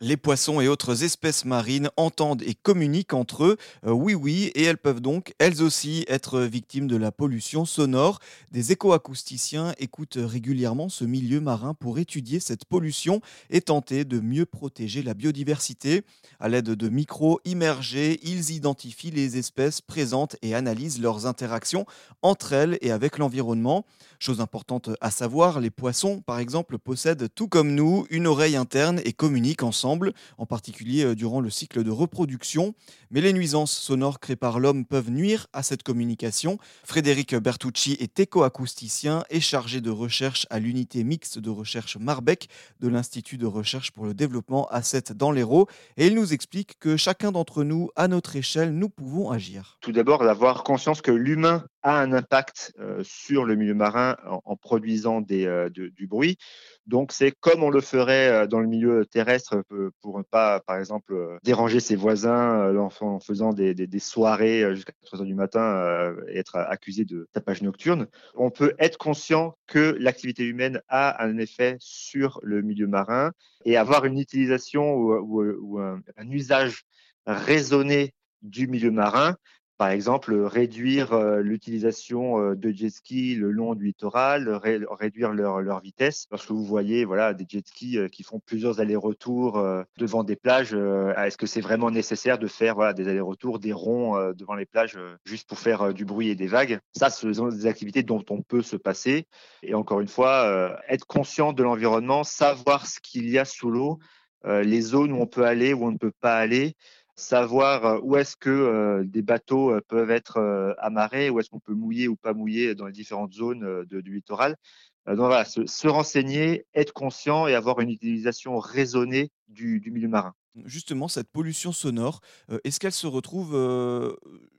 Les poissons et autres espèces marines entendent et communiquent entre eux, euh, oui oui, et elles peuvent donc, elles aussi, être victimes de la pollution sonore. Des écoacousticiens écoutent régulièrement ce milieu marin pour étudier cette pollution et tenter de mieux protéger la biodiversité. À l'aide de micros immergés, ils identifient les espèces présentes et analysent leurs interactions entre elles et avec l'environnement. Chose importante à savoir, les poissons, par exemple, possèdent tout comme nous une oreille interne et communiquent ensemble en particulier euh, durant le cycle de reproduction. Mais les nuisances sonores créées par l'homme peuvent nuire à cette communication. Frédéric Bertucci est écoacousticien et chargé de recherche à l'unité mixte de recherche Marbec de l'Institut de recherche pour le développement A7 dans l'Hérault. Et il nous explique que chacun d'entre nous, à notre échelle, nous pouvons agir. Tout d'abord, d'avoir conscience que l'humain a un impact euh, sur le milieu marin en, produisant des, euh, du bruit. Donc, c'est comme on le ferait euh, dans le milieu terrestre pour ne pas, par exemple, déranger ses voisins en, faisant des, des, soirées jusqu'à 3 heures du matin et être accusé de tapage nocturne. On peut être conscient que l'activité humaine a un effet sur le milieu marin et avoir une utilisation ou, un, un usage raisonné du milieu marin par exemple, réduire euh, l'utilisation euh, de jet ski le long du littoral, réduire leur, vitesse. Lorsque vous voyez voilà, des jet skis euh, qui font plusieurs allers-retours devant des plages, est-ce que c'est vraiment nécessaire de faire voilà, des allers-retours, des ronds devant les plages juste pour faire du bruit et des vagues? Ça, ce sont des activités dont on peut se passer. Et encore une fois, être conscient de l'environnement, savoir ce qu'il y a sous l'eau, les zones où on peut aller, où on ne peut pas aller savoir euh, où est-ce que euh, des bateaux euh, peuvent être amarrés, où est-ce qu'on peut mouiller ou pas mouiller dans les différentes zones du littoral. donc voilà, se, renseigner, être conscient et avoir une utilisation raisonnée du, milieu marin. Justement, cette pollution sonore, est-ce qu'elle se retrouve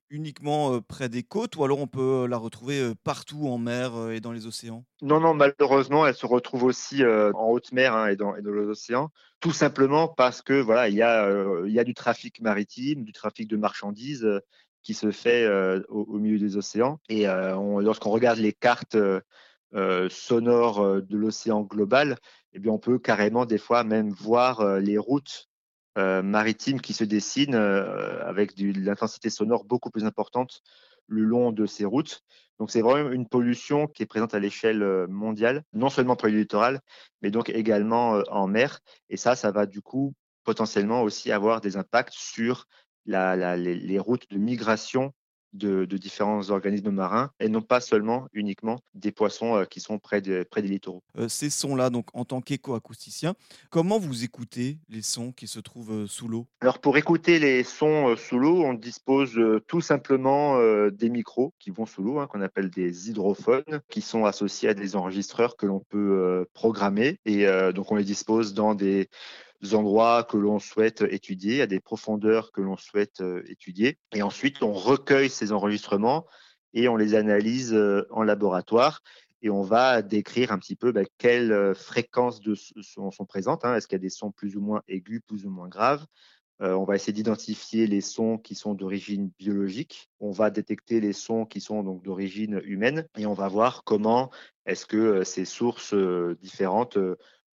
uniquement près des côtes ou alors on peut la retrouver partout en mer et dans les océans? Non, non, malheureusement, elle se retrouve aussi en haute mer hein, et, dans, les océans, tout simplement parce que voilà, il y, a, y a du trafic maritime, du trafic de marchandises qui se fait au, milieu des océans. Et lorsqu'on regarde les cartes sonores de l'océan global, eh bien, on peut carrément des fois même voir les routes euh, maritime qui se dessine euh, avec de l'intensité sonore beaucoup plus importante le long de ces routes. Donc c'est vraiment une pollution qui est présente à l'échelle euh, mondiale, non seulement pour le littoral, mais donc également en mer. Et ça, ça va du coup potentiellement aussi avoir des impacts sur les, routes de migration de, différents organismes marins et non pas seulement uniquement des poissons euh, qui sont près, près des littoraux. Euh, ces sons-là, donc en tant qu'écoacousticien, comment vous écoutez les sons qui se trouvent euh, sous l'eau? Alors pour écouter les sons sous l'eau, on dispose tout simplement des micros qui vont sous l'eau, hein, qu'on appelle des hydrophones, qui sont associés à des enregistreurs que l'on peut programmer et donc on les dispose dans des endroits que l'on souhaite étudier, à des profondeurs que l'on souhaite euh, étudier. Et ensuite, on recueille ces enregistrements et on les analyse euh, en laboratoire et on va décrire un petit peu bah, quelles euh, fréquences sont présentes. Hein. Est-ce qu'il y a des sons plus ou moins aigus, plus ou moins graves? On va essayer d'identifier les sons qui sont d'origine biologique. On va détecter les sons qui sont donc d'origine humaine et on va voir comment est-ce que ces sources différentes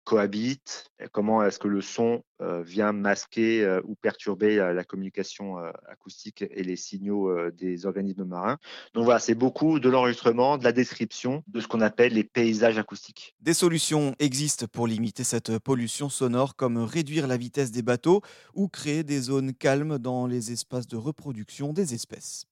cohabitent? Comment est-ce que le son euh, vient masquer euh, ou perturber la communication euh, acoustique et les signaux des organismes marins? Donc voilà, c'est beaucoup de l'enregistrement, de la description de ce qu'on appelle les paysages acoustiques. Des solutions existent pour limiter cette pollution sonore, comme réduire la vitesse des bateaux ou créer des zones calmes dans les espaces de reproduction des espèces.